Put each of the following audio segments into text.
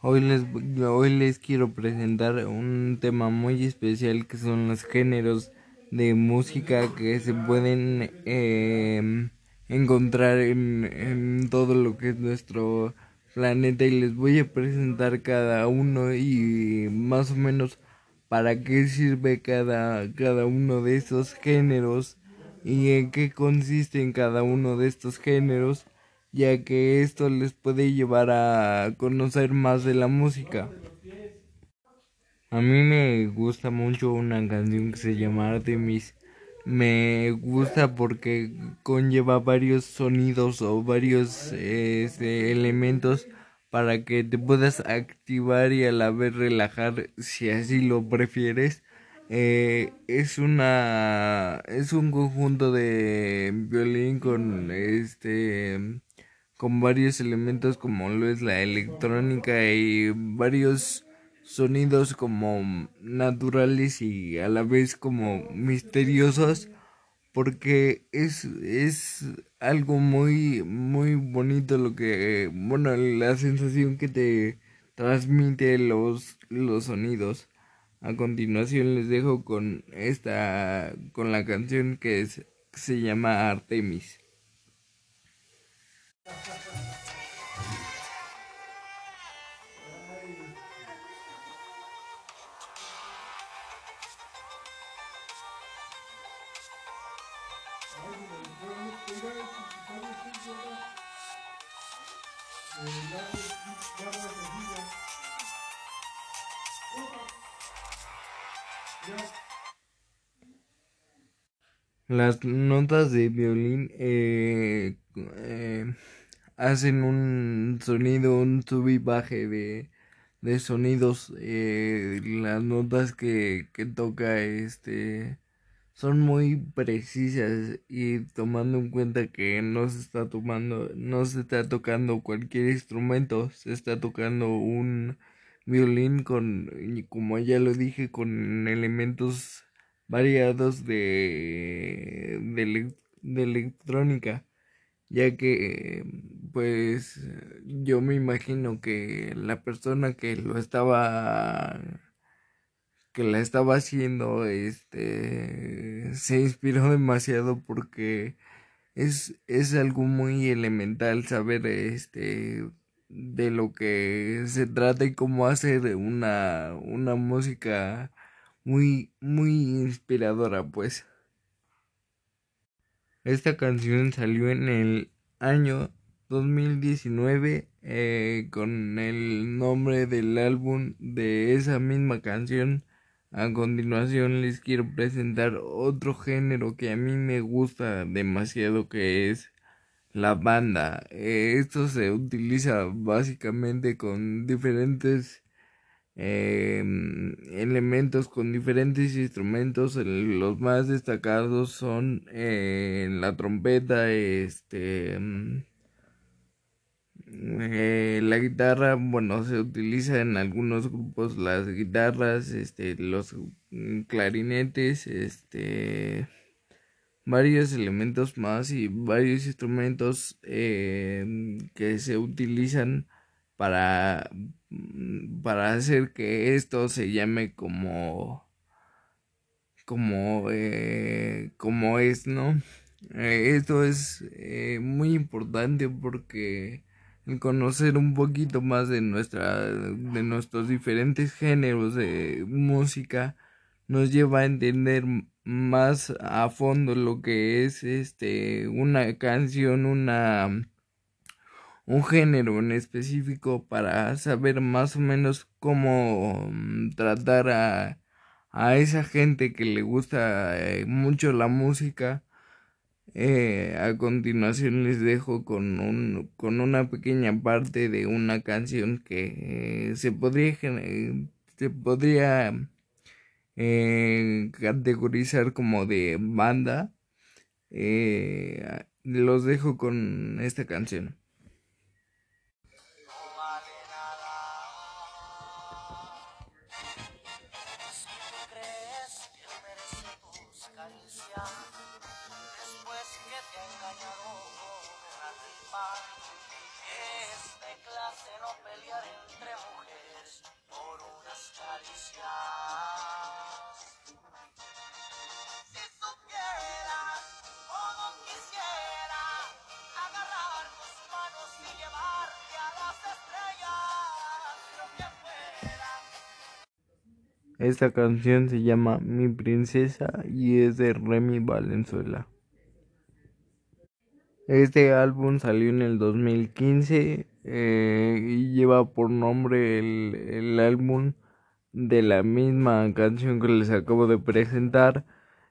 Hoy les, hoy les quiero presentar un tema muy especial que son los géneros de música que se pueden eh, encontrar en, en todo lo que es nuestro planeta. Y les voy a presentar cada uno y más o menos para qué sirve cada, cada uno de esos géneros y en qué consiste en cada uno de estos géneros, ya que esto les puede llevar a conocer más de la música. A mí me gusta mucho una canción que se llama Artemis. Me gusta porque conlleva varios sonidos o varios este, elementos para que te puedas activar y a la vez relajar si así lo prefieres. Eh, es una es un conjunto de violín con este con varios elementos como lo es la electrónica y varios sonidos como naturales y a la vez como misteriosos porque es, es algo muy, muy bonito lo que, bueno, la sensación que te transmite los, los sonidos. A continuación les dejo con esta, con la canción que, es, se llama Artemis. Las notas de violín eh, eh, hacen un sonido, un sub y baje de, de sonidos. Eh, las notas que, que toca este son muy precisas y tomando en cuenta que no se está tomando, no se está tocando cualquier instrumento, se está tocando un violín con, como ya lo dije, con elementos variados de, de, de electrónica, ya que pues yo me imagino que la persona que lo estaba que la estaba haciendo, este, se inspiró demasiado porque es, es algo muy elemental saber, este, de lo que se trata y cómo hacer una, una música muy, muy inspiradora, pues. Esta canción salió en el año 2019 eh, con el nombre del álbum de esa misma canción a continuación les quiero presentar otro género que a mí me gusta demasiado que es la banda. Eh, esto se utiliza básicamente con diferentes em, elementos, con diferentes instrumentos. Los más destacados son eh, la trompeta, este em, eh, la guitarra, bueno, se utiliza en algunos grupos las guitarras, este, los mm, clarinetes, este, varios elementos más y varios instrumentos eh, que se utilizan para, mm, para hacer que esto se llame como, como, eh, como es, ¿no? esto es muy importante porque conocer un poquito más de nuestra de nuestros diferentes géneros de música nos lleva a entender más a fondo lo que es este una canción una un género en específico para saber más o menos cómo mm, tratar a, a esa gente que le gusta eh, mucho la música eh, a continuación les dejo con, un, con una pequeña parte de una canción que eh, se podría, se podría categorizar como de banda. los dejo con esta canción. Esta canción se llama Mi Princesa y es de Remy Valenzuela. Este álbum salió en el 2015 eh, y lleva por nombre el, álbum de la misma canción que les acabo de presentar.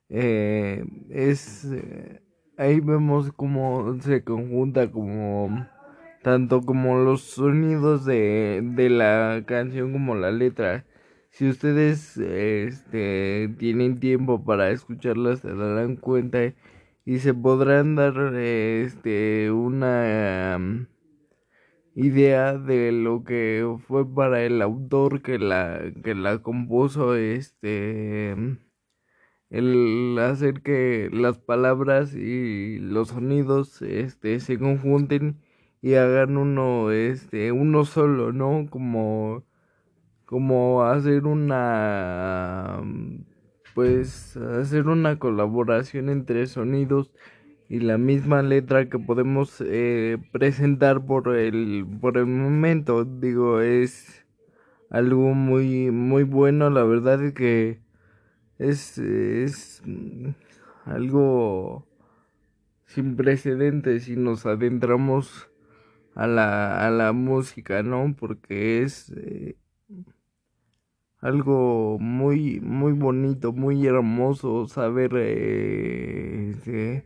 Eh, es eh, ahí vemos cómo se conjunta como tanto como los sonidos de, de la canción como la letra. Si ustedes este, tienen tiempo para escucharlas se darán cuenta y se podrán dar este una um, idea de lo que fue para el autor que la que la compuso este el hacer que las palabras y los sonidos este se conjunten y hagan uno este uno solo no como como hacer una pues hacer una colaboración entre sonidos y la misma letra que podemos eh, presentar por el por el momento. Digo es algo muy muy bueno. La verdad es que es es algo sin precedentes si nos adentramos a la a la música no porque es eh, algo muy muy bonito muy hermoso saber eh, este,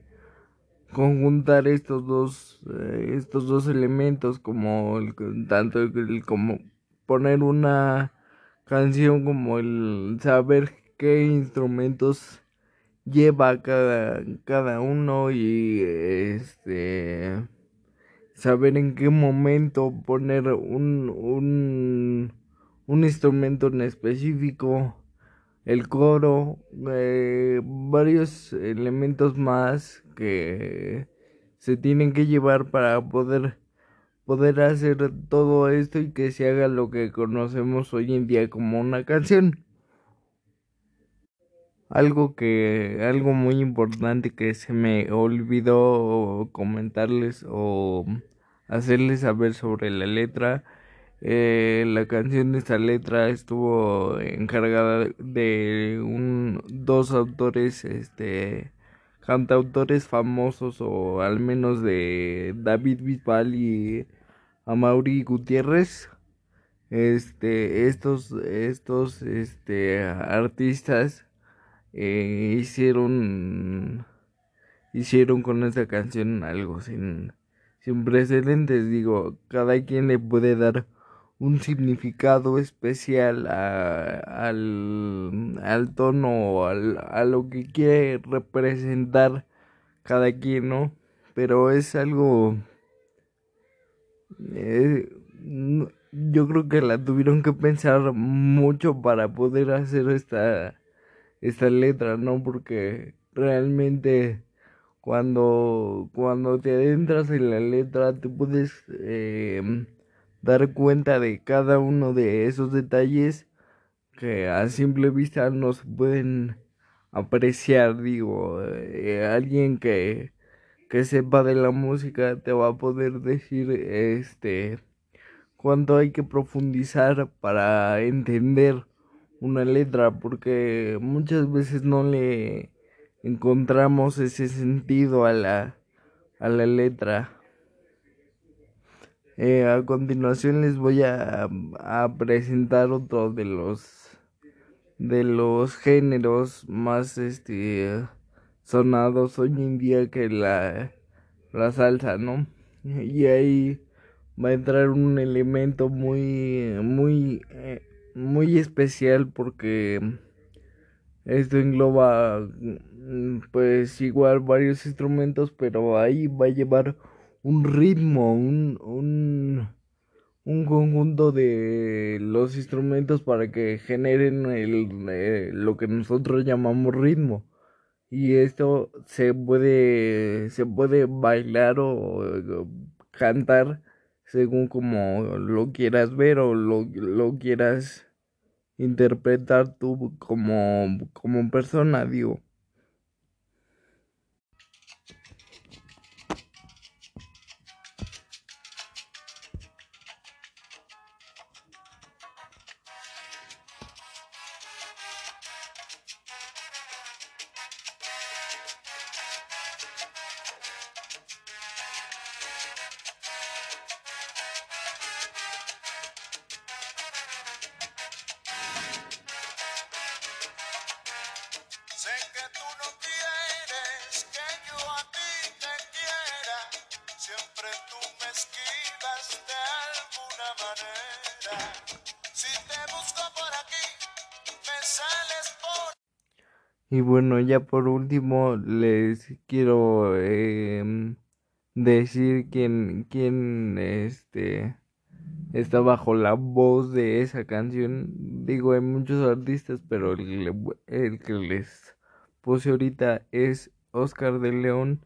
conjuntar estos dos eh, estos dos elementos como el, tanto como poner una canción como el saber qué instrumentos lleva cada cada uno y este saber en qué momento poner un un un instrumento en específico, el coro, eh, varios elementos más que se tienen que llevar para poder poder hacer todo esto y que se haga lo que conocemos hoy en día como una canción. Algo que algo muy importante que se me olvidó comentarles o hacerles saber sobre la letra eh, la canción de esta letra estuvo encargada de un, dos autores, este, cantautores famosos o al menos de David Bisbal y Amaury Gutiérrez. Este, estos, estos, este, artistas eh, hicieron, hicieron con esta canción algo sin, sin precedentes. Digo, cada quien le puede dar un significado especial al, al, tono, al, a lo que quiere representar cada quien, ¿no? Pero es algo... Eh, yo creo que la tuvieron que pensar mucho para poder hacer esta, letra, ¿no? Porque realmente cuando, cuando te adentras en la letra te puedes... Eh, dar cuenta de cada uno de esos detalles que a simple vista no se pueden apreciar, digo, eh, alguien que, que sepa de la música te va a poder decir este cuánto hay que profundizar para entender una letra porque muchas veces no le encontramos ese sentido a la a la letra eh, a continuación les voy a, presentar otro de los de los géneros más este sonados hoy en día que la, la salsa, ¿no? Y ahí va a entrar un elemento muy muy eh, muy especial porque esto engloba mm, pues igual varios instrumentos, pero ahí va a llevar un ritmo, un, un, un conjunto de los instrumentos para que generen el, eh, lo que nosotros llamamos ritmo. Y esto se puede, se puede bailar o, cantar según como lo quieras ver o lo, lo quieras interpretar tú como, como persona, digo. Y bueno, ya por último les quiero em, decir quién, quién este, está bajo la voz de esa canción. Digo, hay muchos artistas, pero el, el que les puse ahorita es Oscar de León,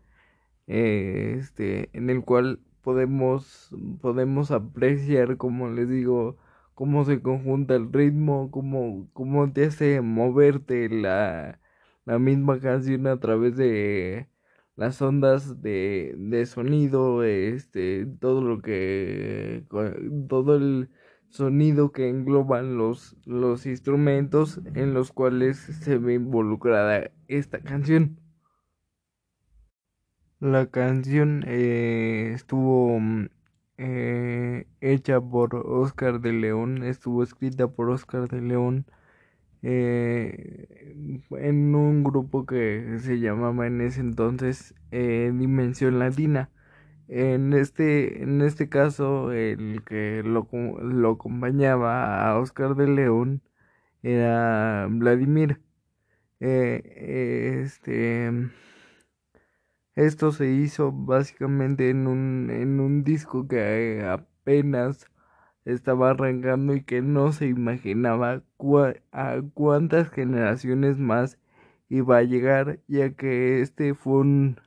eh, este, en el cual podemos, podemos apreciar, como les digo, cómo se conjunta el ritmo, cómo, cómo te hace moverte la la misma canción a través de las ondas de, de sonido, este, todo lo que, todo el sonido que engloban los, los instrumentos en los cuales se ve involucrada esta canción. La canción eh, estuvo mm, eh, hecha por Oscar de León, estuvo escrita por Oscar de León eh, en un grupo que se llamaba en ese entonces eh, Dimensión Latina. En este, en este caso, el que lo, lo acompañaba a Oscar de León era Vladimir. Eh, este, esto se hizo básicamente en un, en un disco que apenas estaba arrancando y que no se imaginaba a cuántas generaciones más iba a llegar, ya que este fue un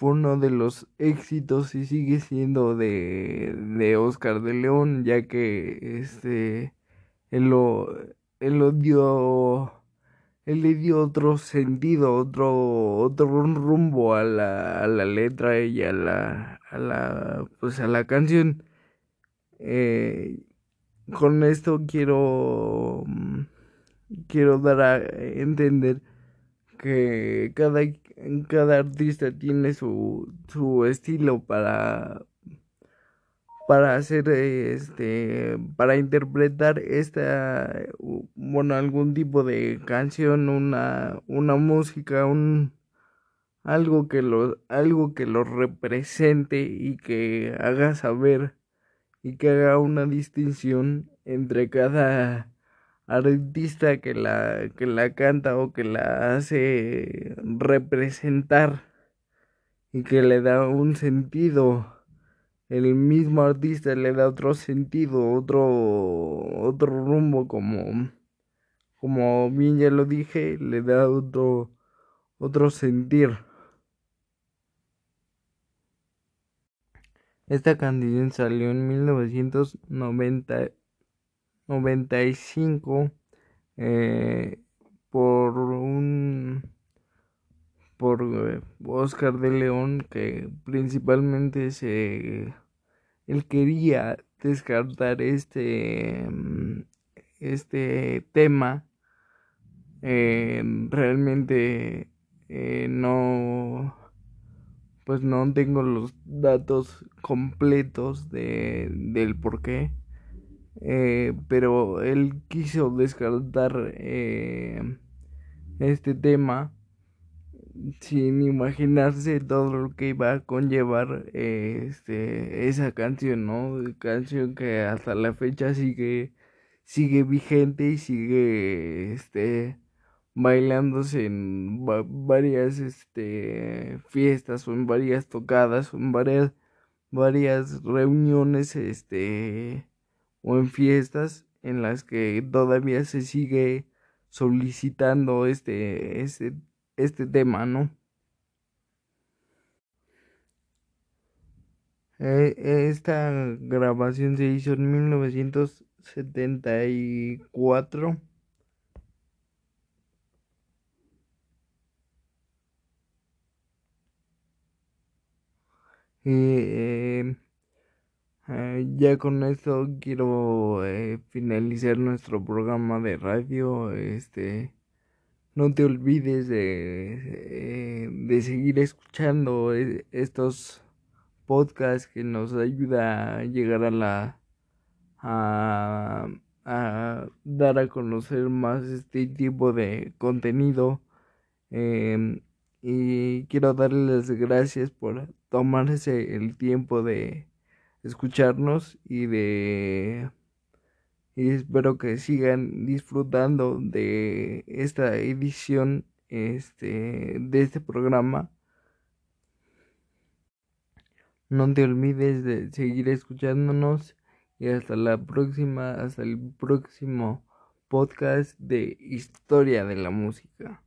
uno de los éxitos y sigue siendo de, de Oscar de León, ya que este él lo, él lo dio él le dio otro sentido, otro, otro rumbo a la, a la letra y a la, a la, pues a la canción. Eh, con esto quiero mm, quiero dar a entender que cada, cada artista tiene su, su estilo para para hacer este para interpretar esta bueno algún tipo de canción una una música un algo que lo algo que lo represente y que haga saber y que haga una distinción entre cada artista que la, que la canta o que la hace representar y que le da un sentido. El mismo artista le da otro sentido, otro, otro rumbo, como, como bien ya lo dije, le da otro, otro sentir. Esta canción salió en 1995 eh, por un por eh, Oscar de León que principalmente se él quería descartar este este tema eh, realmente no pues no tengo los datos completos de, del por qué. Eh, pero él quiso descartar eh, este tema sin imaginarse todo lo que iba a conllevar este esa canción no canción que hasta la fecha sigue sigue vigente y sigue este bailándose en varias este, fiestas o en varias tocadas o en varias, reuniones este, o en fiestas en las que todavía se sigue solicitando este, este, este tema, ¿no? E, esta grabación se hizo en 1974 eh, eh, ya con esto quiero eh, finalizar nuestro programa de radio. Este, no te olvides de, de seguir escuchando estos podcasts que nos ayuda a llegar a la a, a dar a conocer más este tipo de contenido. Em, y quiero darles gracias por tomarse el tiempo de escucharnos y de y espero que sigan disfrutando de esta edición este de este programa. No te olvides de seguir escuchándonos y hasta la próxima hasta el próximo podcast de historia de la música